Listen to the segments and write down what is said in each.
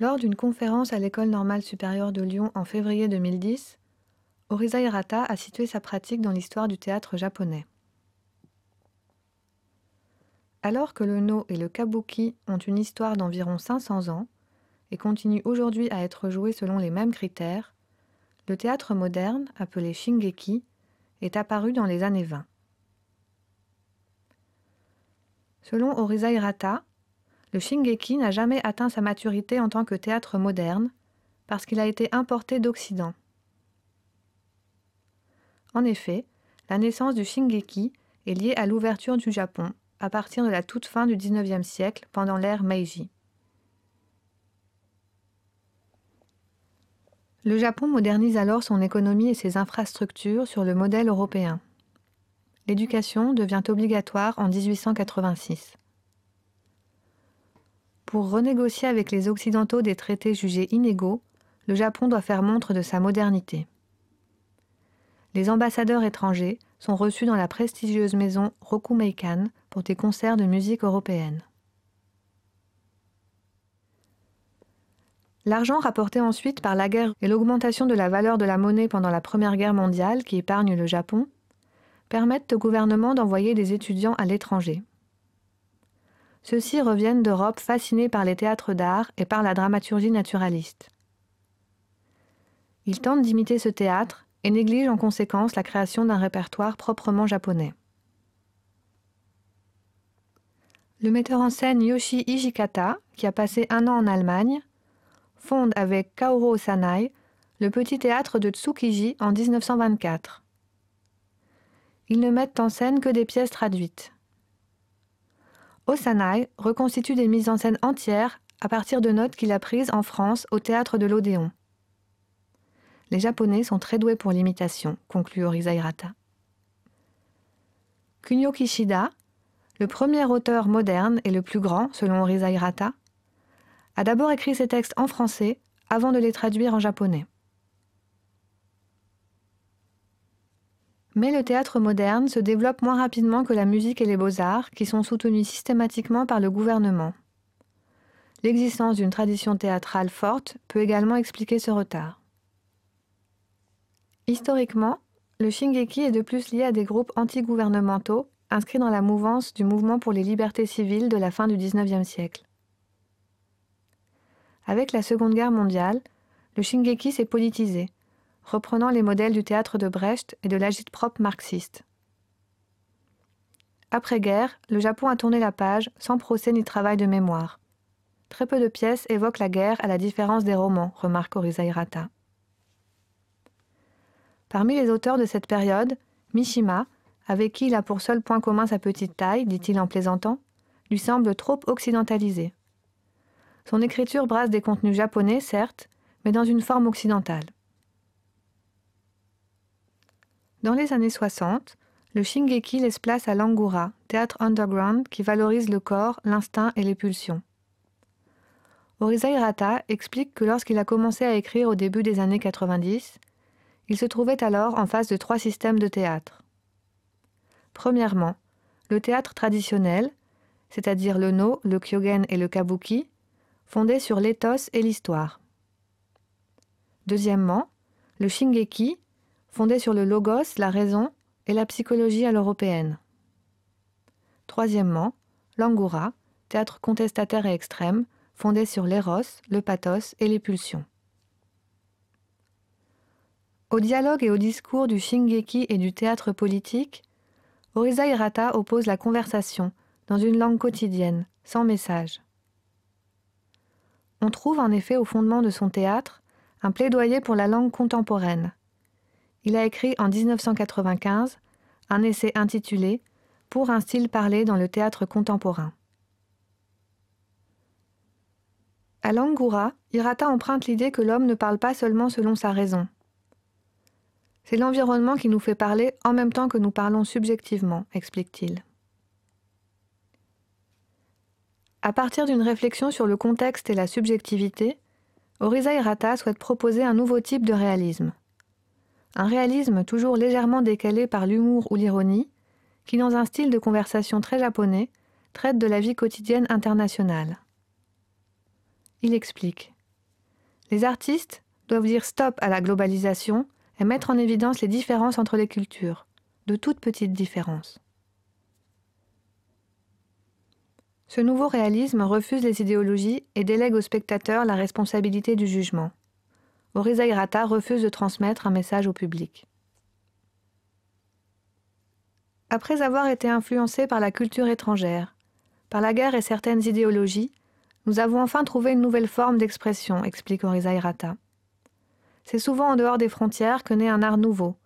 Lors d'une conférence à l'École normale supérieure de Lyon en février 2010, Orisa Hirata a situé sa pratique dans l'histoire du théâtre japonais. Alors que le no et le kabuki ont une histoire d'environ 500 ans et continuent aujourd'hui à être joués selon les mêmes critères, le théâtre moderne, appelé shingeki, est apparu dans les années 20. Selon Orisa Hirata, le shingeki n'a jamais atteint sa maturité en tant que théâtre moderne parce qu'il a été importé d'Occident. En effet, la naissance du shingeki est liée à l'ouverture du Japon à partir de la toute fin du XIXe siècle, pendant l'ère Meiji. Le Japon modernise alors son économie et ses infrastructures sur le modèle européen. L'éducation devient obligatoire en 1886. Pour renégocier avec les Occidentaux des traités jugés inégaux, le Japon doit faire montre de sa modernité. Les ambassadeurs étrangers sont reçus dans la prestigieuse maison Rokumeikan pour des concerts de musique européenne. L'argent rapporté ensuite par la guerre et l'augmentation de la valeur de la monnaie pendant la Première Guerre mondiale qui épargne le Japon permettent au gouvernement d'envoyer des étudiants à l'étranger. Ceux-ci reviennent d'Europe fascinés par les théâtres d'art et par la dramaturgie naturaliste. Ils tentent d'imiter ce théâtre et néglige en conséquence la création d'un répertoire proprement japonais. Le metteur en scène Yoshi Ijikata, qui a passé un an en Allemagne, fonde avec Kaoru Osanai le petit théâtre de Tsukiji en 1924. Ils ne mettent en scène que des pièces traduites. Osanai reconstitue des mises en scène entières à partir de notes qu'il a prises en France au théâtre de l'Odéon. Les Japonais sont très doués pour l'imitation, conclut Orisa Kunio Kishida, le premier auteur moderne et le plus grand, selon Orisa a d'abord écrit ses textes en français avant de les traduire en japonais. Mais le théâtre moderne se développe moins rapidement que la musique et les beaux-arts, qui sont soutenus systématiquement par le gouvernement. L'existence d'une tradition théâtrale forte peut également expliquer ce retard. Historiquement, le Shingeki est de plus lié à des groupes anti-gouvernementaux inscrits dans la mouvance du mouvement pour les libertés civiles de la fin du XIXe siècle. Avec la Seconde Guerre mondiale, le Shingeki s'est politisé, reprenant les modèles du théâtre de Brecht et de l'agite-propre marxiste. Après-guerre, le Japon a tourné la page sans procès ni travail de mémoire. Très peu de pièces évoquent la guerre à la différence des romans, remarque Orisa Parmi les auteurs de cette période, Mishima, avec qui il a pour seul point commun sa petite taille, dit-il en plaisantant, lui semble trop occidentalisé. Son écriture brasse des contenus japonais, certes, mais dans une forme occidentale. Dans les années 60, le Shingeki laisse place à l'Angura, théâtre underground qui valorise le corps, l'instinct et les pulsions. Orisa Hirata explique que lorsqu'il a commencé à écrire au début des années 90, il se trouvait alors en face de trois systèmes de théâtre. Premièrement, le théâtre traditionnel, c'est-à-dire le no, le kyogen et le kabuki, fondé sur l'éthos et l'histoire. Deuxièmement, le shingeki, fondé sur le logos, la raison et la psychologie à l'européenne. Troisièmement, l'angura, théâtre contestataire et extrême, fondé sur l'éros, le pathos et les pulsions. Au dialogue et au discours du shingeki et du théâtre politique, Orisa Hirata oppose la conversation dans une langue quotidienne, sans message. On trouve en effet au fondement de son théâtre un plaidoyer pour la langue contemporaine. Il a écrit en 1995 un essai intitulé Pour un style parlé dans le théâtre contemporain. À l'Angura, Hirata emprunte l'idée que l'homme ne parle pas seulement selon sa raison, c'est l'environnement qui nous fait parler en même temps que nous parlons subjectivement, explique-t-il. À partir d'une réflexion sur le contexte et la subjectivité, Orisa Hirata souhaite proposer un nouveau type de réalisme. Un réalisme toujours légèrement décalé par l'humour ou l'ironie, qui, dans un style de conversation très japonais, traite de la vie quotidienne internationale. Il explique Les artistes doivent dire stop à la globalisation et mettre en évidence les différences entre les cultures, de toutes petites différences. Ce nouveau réalisme refuse les idéologies et délègue au spectateur la responsabilité du jugement. Oriza Hirata refuse de transmettre un message au public. Après avoir été influencé par la culture étrangère, par la guerre et certaines idéologies, nous avons enfin trouvé une nouvelle forme d'expression, explique Hirata. C'est souvent en dehors des frontières que naît un art nouveau.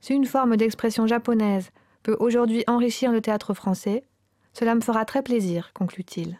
Si une forme d'expression japonaise peut aujourd'hui enrichir le théâtre français, cela me fera très plaisir, conclut-il.